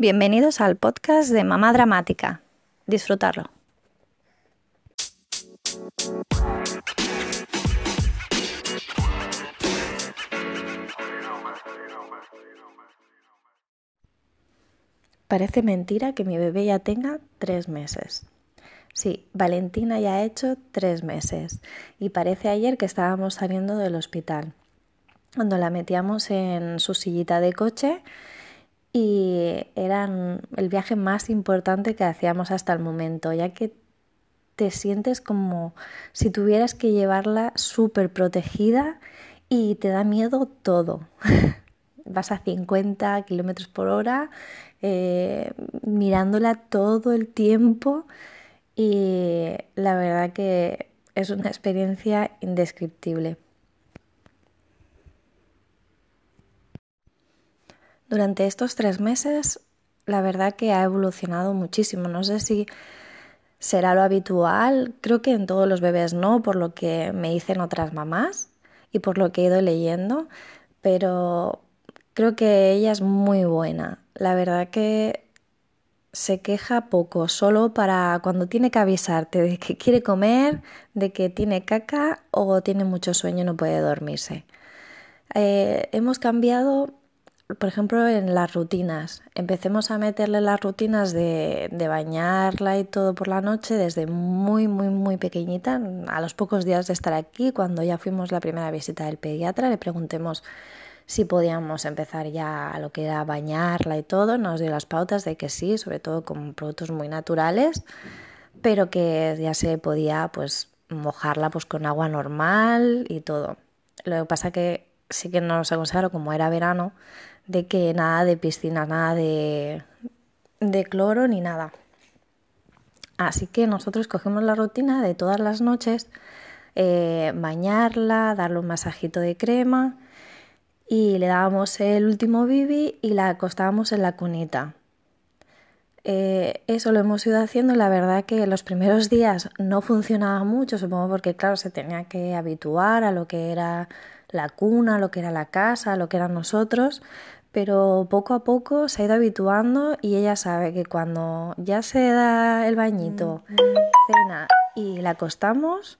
Bienvenidos al podcast de Mamá Dramática. Disfrutarlo. Parece mentira que mi bebé ya tenga tres meses. Sí, Valentina ya ha hecho tres meses y parece ayer que estábamos saliendo del hospital, cuando la metíamos en su sillita de coche y era el viaje más importante que hacíamos hasta el momento, ya que te sientes como si tuvieras que llevarla súper protegida y te da miedo todo. Vas a 50 kilómetros por hora eh, mirándola todo el tiempo y la verdad que es una experiencia indescriptible. Durante estos tres meses, la verdad que ha evolucionado muchísimo. No sé si será lo habitual, creo que en todos los bebés no, por lo que me dicen otras mamás y por lo que he ido leyendo, pero creo que ella es muy buena. La verdad que se queja poco, solo para cuando tiene que avisarte de que quiere comer, de que tiene caca o tiene mucho sueño y no puede dormirse. Eh, hemos cambiado por ejemplo, en las rutinas. Empecemos a meterle las rutinas de, de, bañarla y todo por la noche desde muy, muy, muy pequeñita. A los pocos días de estar aquí, cuando ya fuimos la primera visita del pediatra, le preguntemos si podíamos empezar ya a lo que era bañarla y todo. Nos dio las pautas de que sí, sobre todo con productos muy naturales, pero que ya se podía pues mojarla pues con agua normal y todo. Lo que pasa que sí que nos aconsejaron, como era verano, de que nada de piscina, nada de, de cloro ni nada. Así que nosotros cogimos la rutina de todas las noches eh, bañarla, darle un masajito de crema y le dábamos el último bibi y la acostábamos en la cunita. Eh, eso lo hemos ido haciendo. La verdad que los primeros días no funcionaba mucho, supongo porque, claro, se tenía que habituar a lo que era la cuna, lo que era la casa, lo que eran nosotros pero poco a poco se ha ido habituando y ella sabe que cuando ya se da el bañito, cena y la acostamos,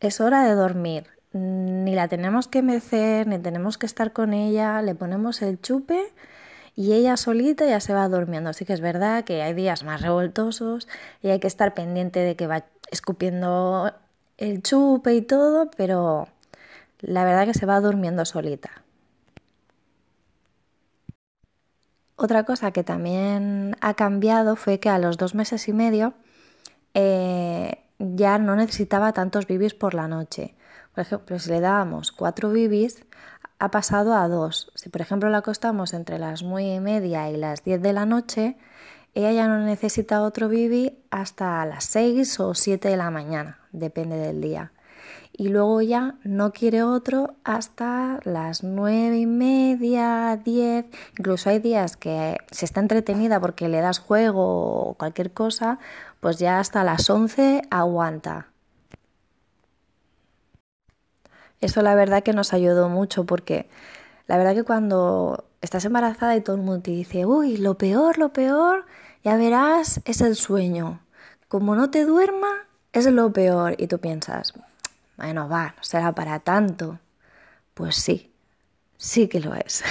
es hora de dormir. Ni la tenemos que mecer, ni tenemos que estar con ella, le ponemos el chupe y ella solita ya se va durmiendo. Así que es verdad que hay días más revoltosos y hay que estar pendiente de que va escupiendo el chupe y todo, pero la verdad que se va durmiendo solita. Otra cosa que también ha cambiado fue que a los dos meses y medio eh, ya no necesitaba tantos bibis por la noche. Por ejemplo, si le dábamos cuatro bibis, ha pasado a dos. Si por ejemplo la acostamos entre las nueve y media y las diez de la noche, ella ya no necesita otro bibi hasta las seis o siete de la mañana, depende del día y luego ya no quiere otro hasta las nueve y media, diez. Incluso hay días que se está entretenida porque le das juego o cualquier cosa, pues ya hasta las once aguanta. Eso la verdad que nos ayudó mucho porque la verdad que cuando estás embarazada y todo el mundo te dice, uy, lo peor, lo peor, ya verás, es el sueño. Como no te duerma, es lo peor. Y tú piensas, bueno, va, no será para tanto. Pues sí, sí que lo es.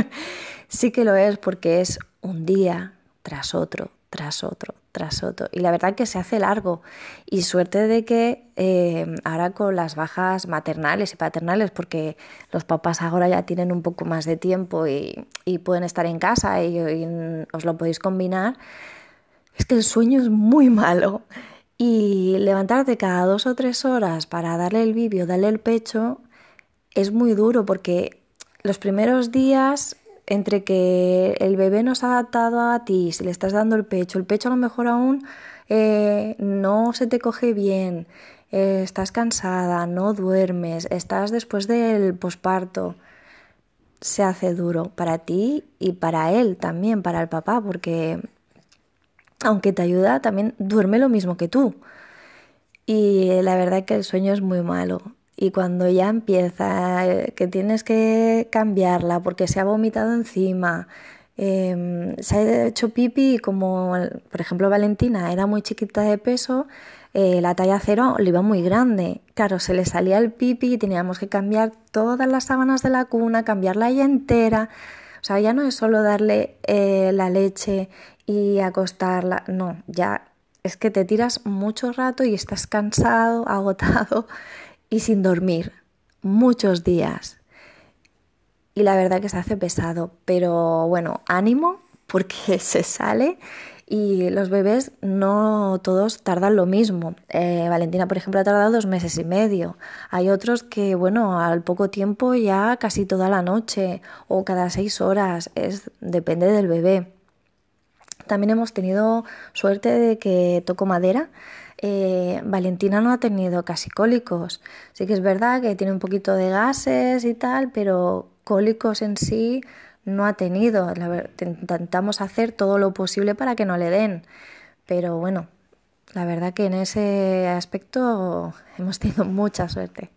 sí que lo es porque es un día tras otro, tras otro, tras otro. Y la verdad que se hace largo. Y suerte de que eh, ahora con las bajas maternales y paternales, porque los papás ahora ya tienen un poco más de tiempo y, pueden estar en casa y os lo podéis combinar, es que el sueño es muy malo. Y levantarte cada dos o tres horas para darle el bibio, darle el pecho, es muy duro porque los primeros días, entre que el bebé no se ha adaptado a ti, si le estás dando el pecho, el pecho a lo mejor aún eh, no se te coge bien, eh, estás cansada, no duermes, estás después del posparto, se hace duro para ti y para él también, para el papá, porque aunque te ayuda, también duerme lo mismo que tú. Y la verdad que el sueño es muy malo. Y cuando ya empieza, eh, que tienes que cambiarla porque se ha vomitado encima, Em, se ha hecho pipi como, por ejemplo, Valentina era muy chiquita de peso, eh, la talla cero le iba muy grande. Claro, se le salía el pipi y teníamos que cambiar todas las sábanas de la cuna, cambiarla ella entera. O sea, ya no es solo darle eh, la leche y acostarla, no, ya es que te tiras mucho rato y estás cansado, agotado y sin dormir muchos días y la verdad que se hace pesado, pero bueno, ánimo porque se sale y los bebés no todos tardan lo mismo. Eh, Valentina, por ejemplo, ha tardado dos meses y medio. Hay otros que, bueno, al poco tiempo ya casi toda la noche o cada seis horas, es, depende del bebé. También hemos tenido suerte de que toco madera. Eh, Valentina no ha tenido casi cólicos. Sí que es verdad que tiene un poquito de gases y tal, pero cólicos en sí no ha tenido. Intentamos hacer todo lo posible para que no le den. Pero bueno, la verdad que en ese aspecto hemos tenido mucha suerte.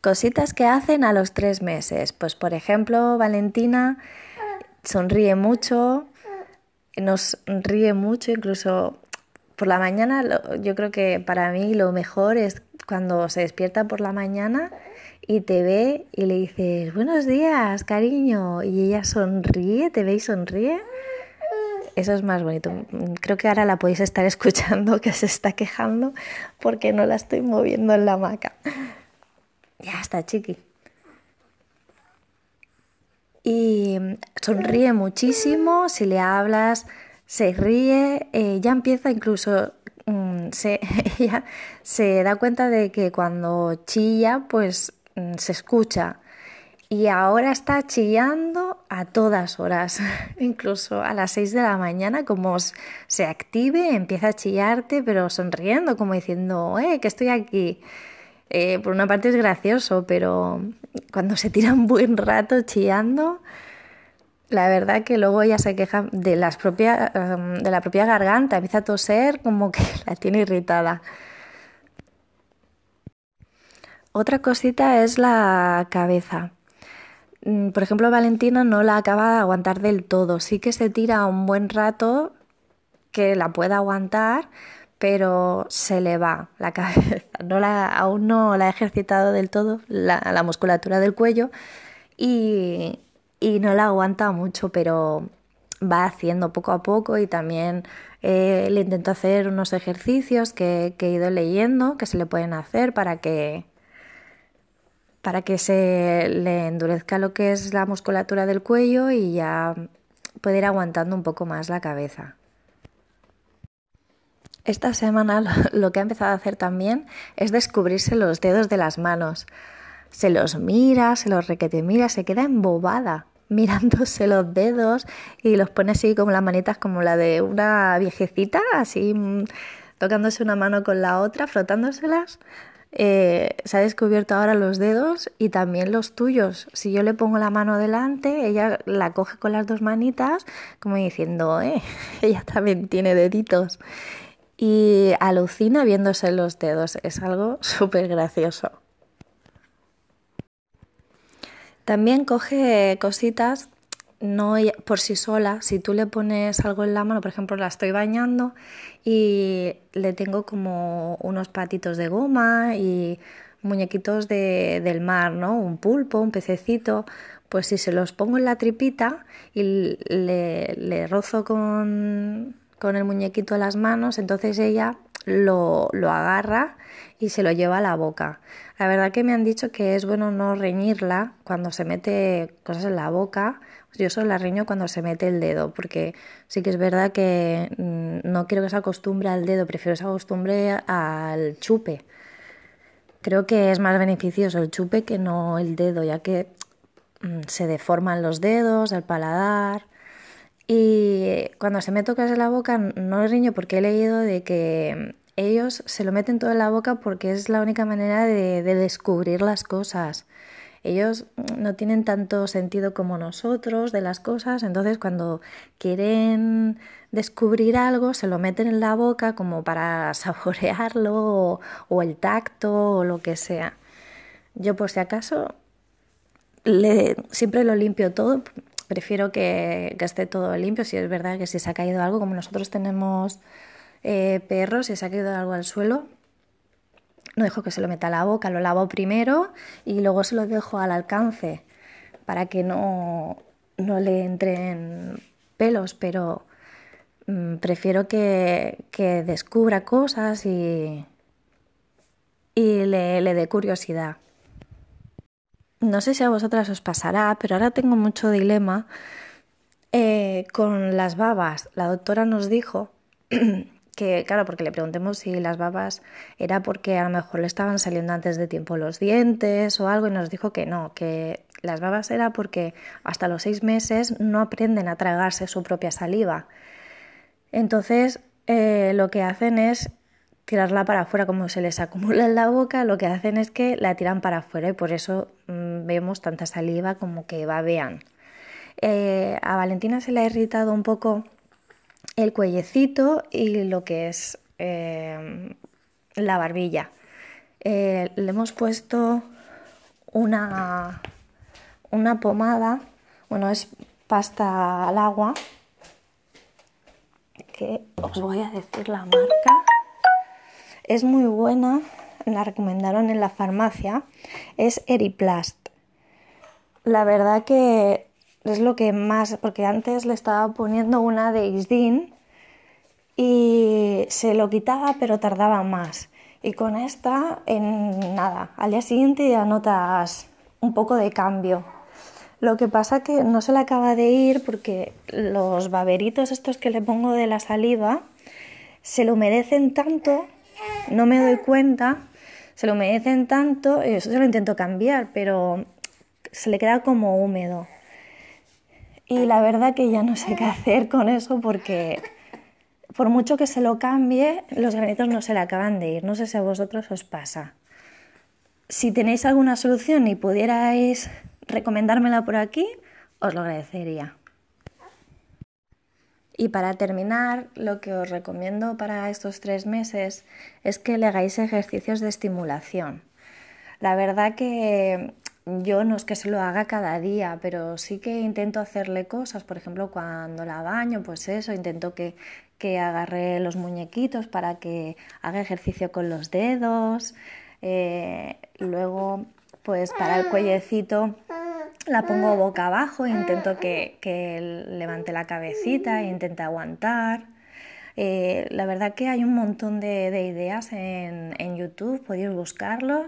Cositas que hacen a los tres meses. Pues por ejemplo, Valentina sonríe mucho, nos ríe mucho, incluso por la mañana yo creo que para mí lo mejor es cuando se despierta por la mañana y te ve y le dices, buenos días, cariño, y ella sonríe, te ve y sonríe. Eso es más bonito. Creo que ahora la podéis estar escuchando que se está quejando porque no la estoy moviendo en la hamaca. Ya está, chiqui. Y sonríe muchísimo, si le hablas, se ríe, eh, ya empieza incluso mm, se, ella se da cuenta de que cuando chilla, pues Mm, se escucha y ahora está chillando a todas horas, incluso a las 6 de la mañana, como se active, empieza a chillarte, pero sonriendo, como diciendo, eh, que estoy aquí. Eh, por una parte es gracioso, pero cuando se tira un buen rato chillando, la verdad que luego ella se queja de, las propia, em, de la propia garganta, empieza a toser como que la tiene irritada. Otra cosita es la cabeza. Mm, por ejemplo, Valentina no la acaba de aguantar del todo. Sí que se tira un buen rato que la pueda aguantar, pero se le va la cabeza. No la, aún no la ha ejercitado del todo la, musculatura del cuello y, no la aguanta mucho, pero va haciendo poco a poco y también eh, le intento hacer unos ejercicios que he ido leyendo que se le pueden hacer para que para que se le endurezca lo que es la musculatura del cuello y ya puede ir aguantando un poco más la cabeza. Esta semana lo que ha empezado a hacer también es descubrirse los dedos de las manos. Se los mira, se los requete mira, se queda embobada mirándose los dedos y los pone así como las manitas como la de una viejecita, así mm, tocándose una mano con la otra, frotándoselas. Eh, se ha descubierto ahora los dedos y también los tuyos. Si yo le pongo la mano delante, ella la coge con las dos manitas, como diciendo, eh, ella también tiene deditos. Y alucina viéndose los dedos. Es algo súper gracioso. También coge cositas no por sí sola, si tú le pones algo en la mano, por ejemplo, la estoy bañando y le tengo como unos patitos de goma y muñequitos de, del mar, ¿no? Un pulpo, un pececito, pues si se los pongo en la tripita y le, le rozo con, con el muñequito en las manos, entonces ella lo, lo agarra y se lo lleva a la boca. La verdad que me han dicho que es bueno no reñirla cuando se mete cosas en la boca. Yo solo la riño cuando se mete el dedo, porque sí que es verdad que mm, no quiero que se acostumbre al dedo, prefiero que se acostumbre al chupe. Creo que es más beneficioso el chupe que no el dedo, ya que mm, se deforman los dedos, el paladar. Y cuando se me toca en la boca no riño porque he leído de que ellos se lo meten todo en la boca porque es la única manera de, descubrir las cosas. Ellos no tienen tanto sentido como nosotros de las cosas, entonces cuando quieren descubrir algo se lo meten en la boca como para saborearlo o, el tacto o lo que sea. Yo por si acaso siempre lo limpio todo, prefiero que, esté todo limpio, si es verdad que si se ha caído algo, como nosotros tenemos eh, perros, si se ha caído algo al suelo, no dejo que se lo meta a la boca, lo lavo primero y luego se lo dejo al alcance para que no, no le entren pelos, pero mm, prefiero que, que, descubra cosas y, y le, le dé curiosidad. No sé si a vosotras os pasará, pero ahora tengo mucho dilema eh, con las babas. La doctora nos dijo que, claro, porque le preguntemos si las babas era porque a lo mejor le estaban saliendo antes de tiempo los dientes o algo y nos dijo que no, que las babas era porque hasta los seis meses no aprenden a tragarse su propia saliva. Entonces, eh, lo que hacen es tirarla para afuera, como se les acumula en la boca, lo que hacen es que la tiran para afuera y por eso mm, vemos tanta saliva como que babean. Eh, a Valentina se le ha irritado un poco el cuellecito y lo que es eh, la barbilla. Eh, le hemos puesto una, una pomada, bueno, es pasta al agua, que os voy a decir la marca. Es muy buena, la recomendaron en la farmacia, es Eriplast. La verdad que es lo que más, porque antes le estaba poniendo una de Isdin y se lo quitaba pero tardaba más. Y con esta, en nada, al día siguiente ya notas un poco de cambio. Lo que pasa que no se le acaba de ir porque los baberitos estos que le pongo de la saliva se lo humedecen tanto no me doy cuenta, se lo humedecen tanto, y eso se lo intento cambiar, pero se le queda como húmedo. Y la verdad que ya no sé qué hacer con eso porque por mucho que se lo cambie, los granitos no se le acaban de ir. No sé si a vosotros os pasa. Si tenéis alguna solución y pudierais recomendármela por aquí, os lo agradecería. Y para terminar, lo que os recomiendo para estos tres meses es que le hagáis ejercicios de estimulación. La verdad que yo no es que se lo haga cada día, pero sí que intento hacerle cosas, por ejemplo, cuando la baño, pues eso, intento que, que agarre los muñequitos para que haga ejercicio con los dedos. Eh, luego, pues para el cuellecito la pongo boca abajo, intento que, levante la cabecita e intente aguantar. Eh, la verdad que hay un montón de, ideas en, YouTube, podéis buscarlos,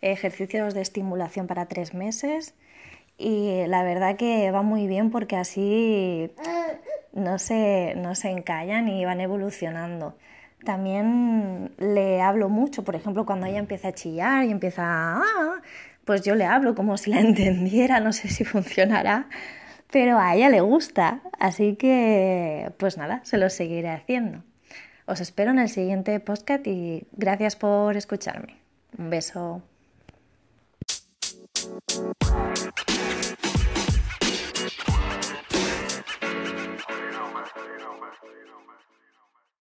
ejercicios de estimulación para tres meses. Y la verdad que va muy bien porque así no se, no se encallan y van evolucionando. También le hablo mucho, por ejemplo, cuando ella empieza a chillar y empieza, ah, pues yo le hablo como si la entendiera, no sé si funcionará, pero a ella le gusta, así que pues nada, se lo seguiré haciendo. Os espero en el siguiente podcast y gracias por escucharme. Un beso.